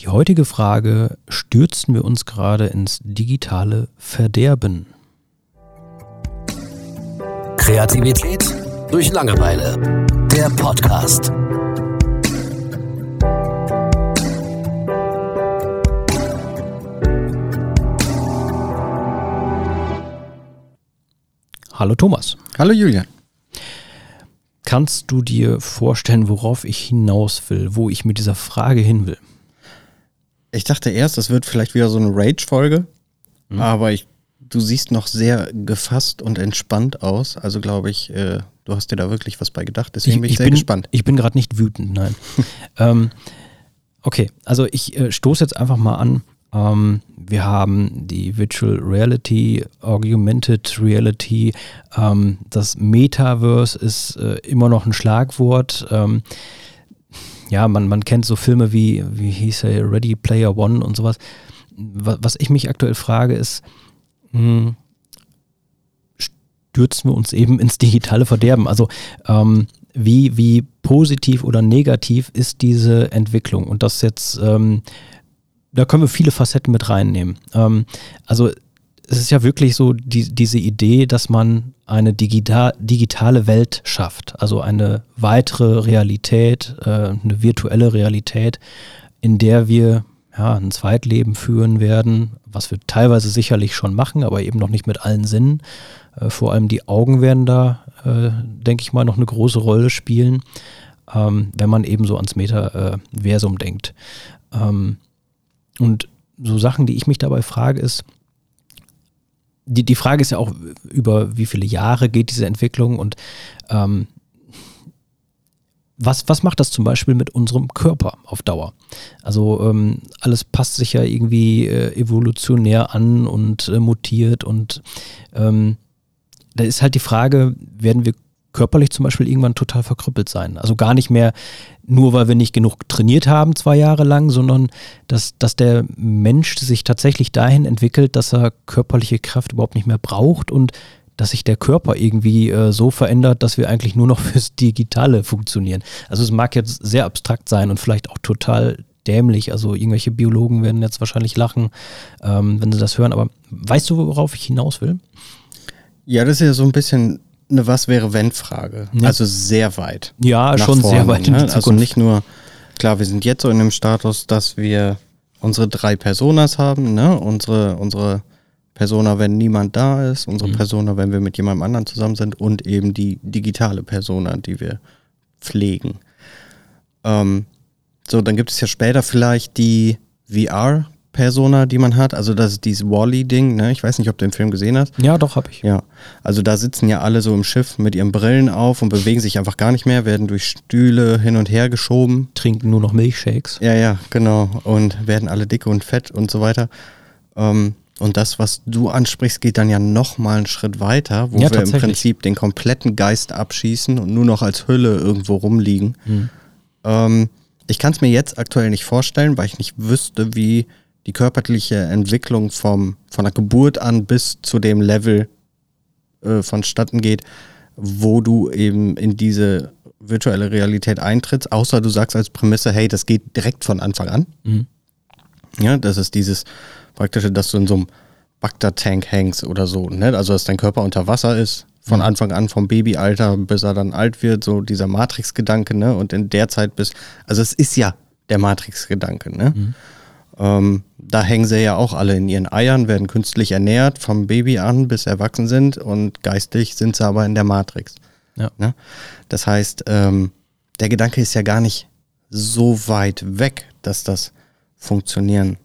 Die heutige Frage, stürzen wir uns gerade ins digitale Verderben? Kreativität durch Langeweile. Der Podcast. Hallo Thomas. Hallo Julian. Kannst du dir vorstellen, worauf ich hinaus will, wo ich mit dieser Frage hin will? Ich dachte erst, das wird vielleicht wieder so eine Rage-Folge, mhm. aber ich, du siehst noch sehr gefasst und entspannt aus. Also glaube ich, äh, du hast dir da wirklich was bei gedacht. Deswegen ich, bin ich, sehr bin, gespannt. Ich bin gerade nicht wütend, nein. ähm, okay, also ich äh, stoße jetzt einfach mal an ähm, wir haben die Virtual Reality, Augmented Reality, ähm, das Metaverse ist äh, immer noch ein Schlagwort. Ähm, ja, man, man kennt so Filme wie, wie hieß er, Ready Player One und sowas. Was, was ich mich aktuell frage, ist, mh, hm, stürzen wir uns eben ins digitale Verderben? Also ähm, wie, wie positiv oder negativ ist diese Entwicklung? Und das jetzt ähm, da können wir viele Facetten mit reinnehmen. Ähm, also es ist ja wirklich so die, diese Idee, dass man eine digital, digitale Welt schafft, also eine weitere Realität, äh, eine virtuelle Realität, in der wir ja, ein Zweitleben führen werden, was wir teilweise sicherlich schon machen, aber eben noch nicht mit allen Sinnen. Äh, vor allem die Augen werden da, äh, denke ich mal, noch eine große Rolle spielen, ähm, wenn man eben so ans Metaversum denkt. Ähm, und so Sachen, die ich mich dabei frage, ist, die, die Frage ist ja auch, über wie viele Jahre geht diese Entwicklung und ähm, was, was macht das zum Beispiel mit unserem Körper auf Dauer? Also ähm, alles passt sich ja irgendwie äh, evolutionär an und äh, mutiert und ähm, da ist halt die Frage, werden wir körperlich zum Beispiel irgendwann total verkrüppelt sein. Also gar nicht mehr nur, weil wir nicht genug trainiert haben zwei Jahre lang, sondern dass, dass der Mensch sich tatsächlich dahin entwickelt, dass er körperliche Kraft überhaupt nicht mehr braucht und dass sich der Körper irgendwie äh, so verändert, dass wir eigentlich nur noch fürs Digitale funktionieren. Also es mag jetzt sehr abstrakt sein und vielleicht auch total dämlich. Also irgendwelche Biologen werden jetzt wahrscheinlich lachen, ähm, wenn sie das hören. Aber weißt du, worauf ich hinaus will? Ja, das ist ja so ein bisschen eine Was wäre wenn Frage. Ja. Also sehr weit. Ja, schon vorne, sehr weit in die ne? Also nicht nur, klar, wir sind jetzt so in dem Status, dass wir unsere drei Personas haben, ne? Unsere, unsere Persona, wenn niemand da ist, unsere mhm. Persona, wenn wir mit jemandem anderen zusammen sind und eben die digitale Persona, die wir pflegen. Ähm, so, dann gibt es ja später vielleicht die VR Persona, die man hat. Also das ist dieses Wally-Ding, ne? Ich weiß nicht, ob du den Film gesehen hast. Ja, doch, habe ich. Ja. Also da sitzen ja alle so im Schiff mit ihren Brillen auf und bewegen sich einfach gar nicht mehr, werden durch Stühle hin und her geschoben. Trinken nur noch Milchshakes. Ja, ja, genau. Und werden alle dick und fett und so weiter. Ähm, und das, was du ansprichst, geht dann ja nochmal einen Schritt weiter, wo ja, wir im Prinzip den kompletten Geist abschießen und nur noch als Hülle irgendwo rumliegen. Hm. Ähm, ich kann es mir jetzt aktuell nicht vorstellen, weil ich nicht wüsste, wie die körperliche Entwicklung vom, von der Geburt an bis zu dem Level äh, vonstatten geht, wo du eben in diese virtuelle Realität eintrittst, außer du sagst als Prämisse, hey, das geht direkt von Anfang an. Mhm. Ja, das ist dieses praktische, dass du in so einem Bagdad-Tank hängst oder so, ne? Also dass dein Körper unter Wasser ist, von mhm. Anfang an vom Babyalter, bis er dann alt wird, so dieser Matrix-Gedanke, ne? Und in der Zeit bis, also es ist ja der Matrix-Gedanke, ne? Mhm. Ähm, da hängen sie ja auch alle in ihren Eiern, werden künstlich ernährt, vom Baby an bis erwachsen sind und geistig sind sie aber in der Matrix. Ja. Ne? Das heißt, ähm, der Gedanke ist ja gar nicht so weit weg, dass das funktionieren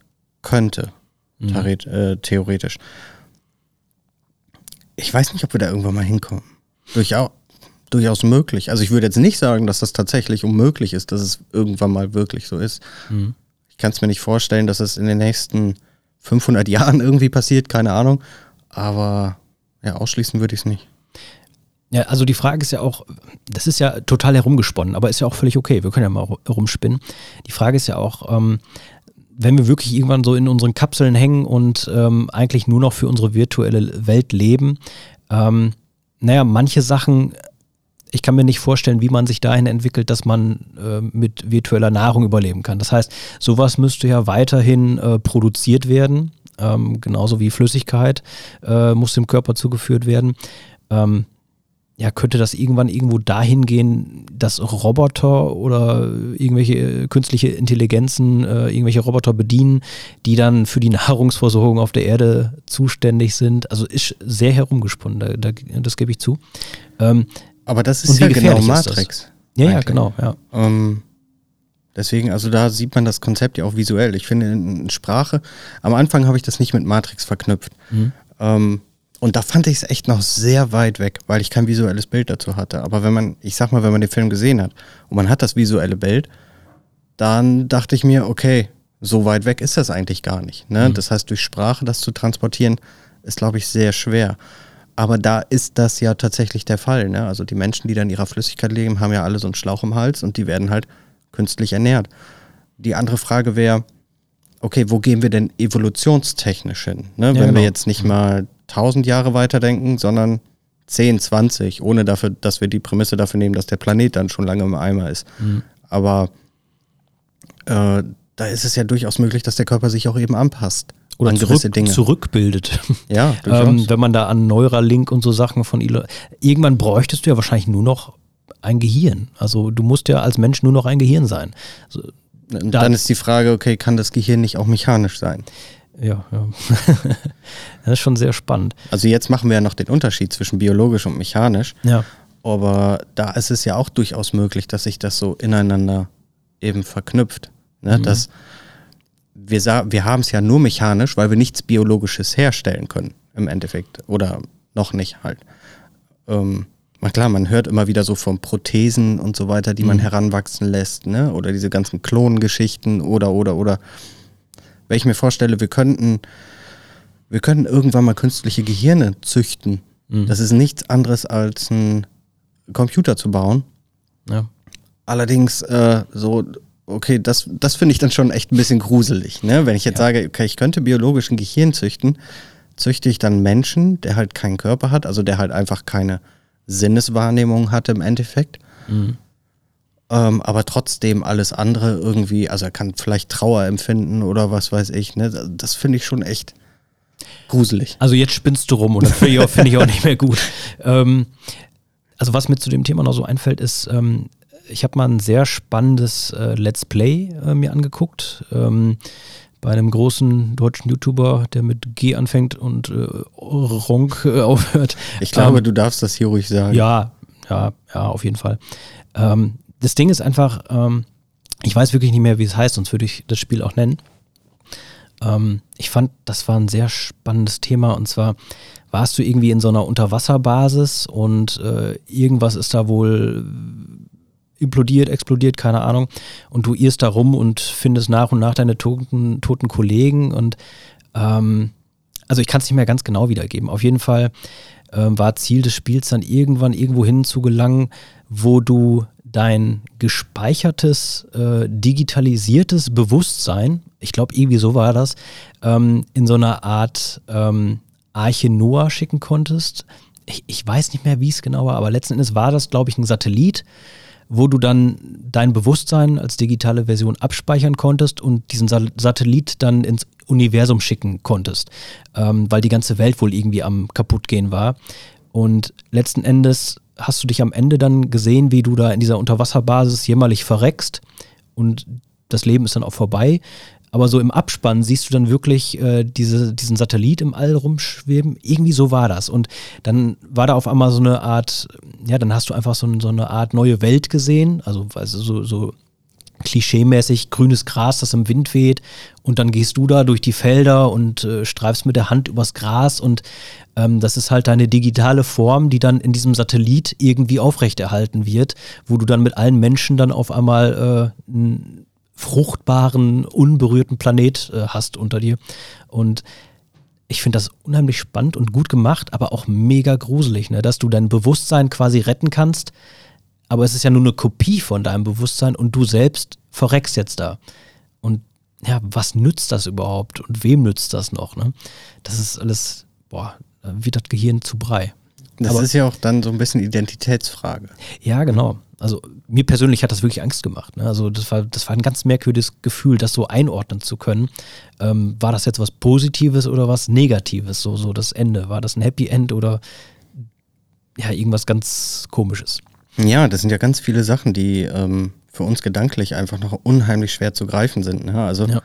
könnte, mhm. äh, theoretisch. Ich weiß nicht, ob wir da irgendwann mal hinkommen. Durchaus, durchaus möglich. Also ich würde jetzt nicht sagen, dass das tatsächlich unmöglich ist, dass es irgendwann mal wirklich so ist. Mhm kann es mir nicht vorstellen, dass es in den nächsten 500 Jahren irgendwie passiert, keine Ahnung. Aber ja, ausschließen würde ich es nicht. Ja, also die Frage ist ja auch, das ist ja total herumgesponnen, aber ist ja auch völlig okay. Wir können ja mal rumspinnen. Die Frage ist ja auch, ähm, wenn wir wirklich irgendwann so in unseren Kapseln hängen und ähm, eigentlich nur noch für unsere virtuelle Welt leben, ähm, naja, manche Sachen ich kann mir nicht vorstellen, wie man sich dahin entwickelt, dass man äh, mit virtueller Nahrung überleben kann. Das heißt, sowas müsste ja weiterhin äh, produziert werden, ähm, genauso wie Flüssigkeit äh, muss dem Körper zugeführt werden. Ähm, ja, könnte das irgendwann irgendwo dahin gehen, dass Roboter oder irgendwelche künstliche Intelligenzen äh, irgendwelche Roboter bedienen, die dann für die Nahrungsversorgung auf der Erde zuständig sind? Also ist sehr herumgesponnen, da, da, das gebe ich zu. Ähm, Aber das ist ja genau Matrix. Ja, eigentlich. ja, genau, ja. Ähm, deswegen, also da sieht man das Konzept ja auch visuell. Ich finde in Sprache, am Anfang habe ich das nicht mit Matrix verknüpft. Mhm. Ähm, und da fand ich es echt noch sehr weit weg, weil ich kein visuelles Bild dazu hatte. Aber wenn man, ich sag mal, wenn man den Film gesehen hat und man hat das visuelle Bild, dann dachte ich mir, okay, so weit weg ist das eigentlich gar nicht. Ne? Mhm. Das heißt, durch Sprache das zu transportieren, ist, glaube ich, sehr schwer. Aber da ist das ja tatsächlich der Fall. Ne? Also die Menschen, die da in ihrer Flüssigkeit leben, haben ja alle so einen Schlauch im Hals und die werden halt künstlich ernährt. Die andere Frage wäre, okay, wo gehen wir denn evolutionstechnisch hin? Ne? Ja, Wenn genau. wir jetzt nicht mal 1000 Jahre weiterdenken, sondern 10, 20, ohne dafür, dass wir die Prämisse dafür nehmen, dass der Planet dann schon lange im Eimer ist. Mhm. Aber äh, da ist es ja durchaus möglich, dass der Körper sich auch eben anpasst. Oder an zurück, Dinge. zurückbildet. Ja, ähm, wenn man da an Neuralink und so Sachen von Elon. Irgendwann bräuchtest du ja wahrscheinlich nur noch ein Gehirn. Also du musst ja als Mensch nur noch ein Gehirn sein. Also, dann da, ist die Frage, okay, kann das Gehirn nicht auch mechanisch sein? Ja, ja. das ist schon sehr spannend. Also jetzt machen wir ja noch den Unterschied zwischen biologisch und mechanisch. Ja. Aber da ist es ja auch durchaus möglich, dass sich das so ineinander eben verknüpft. Ne? Mhm. Dass wir, wir haben es ja nur mechanisch, weil wir nichts Biologisches herstellen können im Endeffekt. Oder noch nicht halt. Ähm, na klar, man hört immer wieder so von Prothesen und so weiter, die mhm. man heranwachsen lässt, ne? Oder diese ganzen Klongeschichten oder, oder, oder wenn ich mir vorstelle, wir könnten, wir könnten irgendwann mal künstliche Gehirne züchten. Mhm. Das ist nichts anderes als ein Computer zu bauen. Ja. Allerdings äh, so, okay, das, das finde ich dann schon echt ein bisschen gruselig. Ne? Wenn ich jetzt ja. sage, okay, ich könnte biologischen Gehirn züchten, züchte ich dann Menschen, der halt keinen Körper hat, also der halt einfach keine Sinneswahrnehmung hat im Endeffekt. Mhm ähm, aber trotzdem alles andere irgendwie, also er kann vielleicht Trauer empfinden oder was weiß ich, ne? Das finde ich schon echt gruselig. Also jetzt spinnst du rum und das finde ich, auch nicht mehr gut. Ähm, also was mir zu dem Thema noch so einfällt, ist, ähm, ich habe mal ein sehr spannendes äh, Let's Play äh, mir angeguckt. Ähm, bei einem großen deutschen YouTuber, der mit G anfängt und äh, Ronk äh, aufhört. Ich glaube, ähm, du darfst das hier ruhig sagen. Ja, ja, ja, auf jeden Fall. Ähm, das Ding ist einfach, ähm, ich weiß wirklich nicht mehr, wie es heißt, sonst würde ich das Spiel auch nennen. Ähm, ich fand, das war ein sehr spannendes Thema und zwar warst du irgendwie in so einer Unterwasserbasis und äh, irgendwas ist da wohl implodiert, explodiert, keine Ahnung. Und du irrst da rum und findest nach und nach deine toten, toten Kollegen und ähm, also ich kann es nicht mehr ganz genau wiedergeben. Auf jeden Fall ähm, war Ziel des Spiels dann irgendwann irgendwo hin zu gelangen, wo du dein gespeichertes, äh, digitalisiertes Bewusstsein, ich glaube, irgendwie so war das, ähm, in so einer Art ähm, Arche Noah schicken konntest. Ich, ich weiß nicht mehr, wie es genau war, aber letzten Endes war das, glaube ich, ein Satellit, wo du dann dein Bewusstsein als digitale Version abspeichern konntest und diesen Sa Satellit dann ins Universum schicken konntest, ähm, weil die ganze Welt wohl irgendwie am kaputtgehen war. Und letzten Endes hast du dich am Ende dann gesehen, wie du da in dieser Unterwasserbasis jämmerlich verreckst und das Leben ist dann auch vorbei. Aber so im Abspann siehst du dann wirklich äh, diese, diesen Satellit im All rumschweben. Irgendwie so war das. Und dann war da auf einmal so eine Art, ja, dann hast du einfach so, so eine Art neue Welt gesehen. Also, also so, so klischeemäßig grünes Gras, das im Wind weht und dann gehst du da durch die Felder und äh, streifst mit der Hand übers Gras und ähm, das ist halt deine digitale Form, die dann in diesem Satellit irgendwie aufrechterhalten wird, wo du dann mit allen Menschen dann auf einmal äh, einen fruchtbaren, unberührten Planet äh, hast unter dir und ich finde das unheimlich spannend und gut gemacht, aber auch mega gruselig, ne? dass du dein Bewusstsein quasi retten kannst, aber es ist ja nur eine Kopie von deinem Bewusstsein und du selbst verreckst jetzt da. Und ja, was nützt das überhaupt und wem nützt das noch? Ne? Das ist alles, boah, wie das Gehirn zu Brei. Das Aber, ist ja auch dann so ein bisschen Identitätsfrage. Ja, genau. Also mir persönlich hat das wirklich Angst gemacht. Ne? Also das war, das war ein ganz merkwürdiges Gefühl, das so einordnen zu können. Ähm, war das jetzt was Positives oder was Negatives? So, so das Ende. War das ein Happy End oder ja, irgendwas ganz Komisches? Ja, das sind ja ganz viele Sachen, die ähm, für uns gedanklich einfach noch unheimlich schwer zu greifen sind. Ne? Also ja.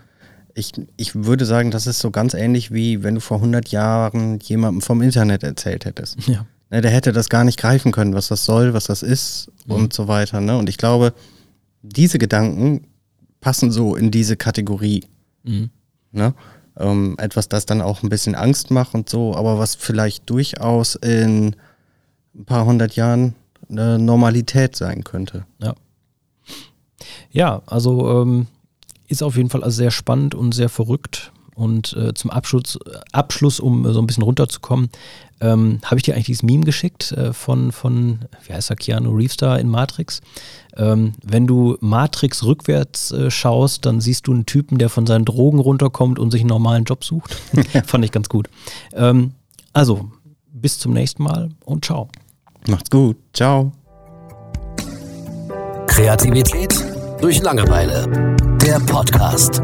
ich, ich würde sagen, das ist so ganz ähnlich wie wenn du vor 100 Jahren jemandem vom Internet erzählt hättest. Ja. Ne, der hätte das gar nicht greifen können, was das soll, was das ist mhm. und so weiter. Ne? Und ich glaube, diese Gedanken passen so in diese Kategorie. Mhm. Ne? Ähm, etwas, das dann auch ein bisschen Angst macht und so, aber was vielleicht durchaus in ein paar hundert Jahren eine Normalität sein könnte. Ja. Ja, also ähm, ist auf jeden Fall also sehr spannend und sehr verrückt. Und äh, zum Abschluss, Abschluss, um so ein bisschen runterzukommen, ähm, habe ich dir eigentlich dieses Meme geschickt äh, von, von, wie heißt er, Keanu Reeves da in Matrix. Ähm, wenn du Matrix rückwärts äh, schaust, dann siehst du einen Typen, der von seinen Drogen runterkommt und sich einen normalen Job sucht. Fand ich ganz gut. Ähm, also, bis zum nächsten Mal und ciao. Macht's gut. Ciao. Kreativität durch Langeweile. Der Podcast.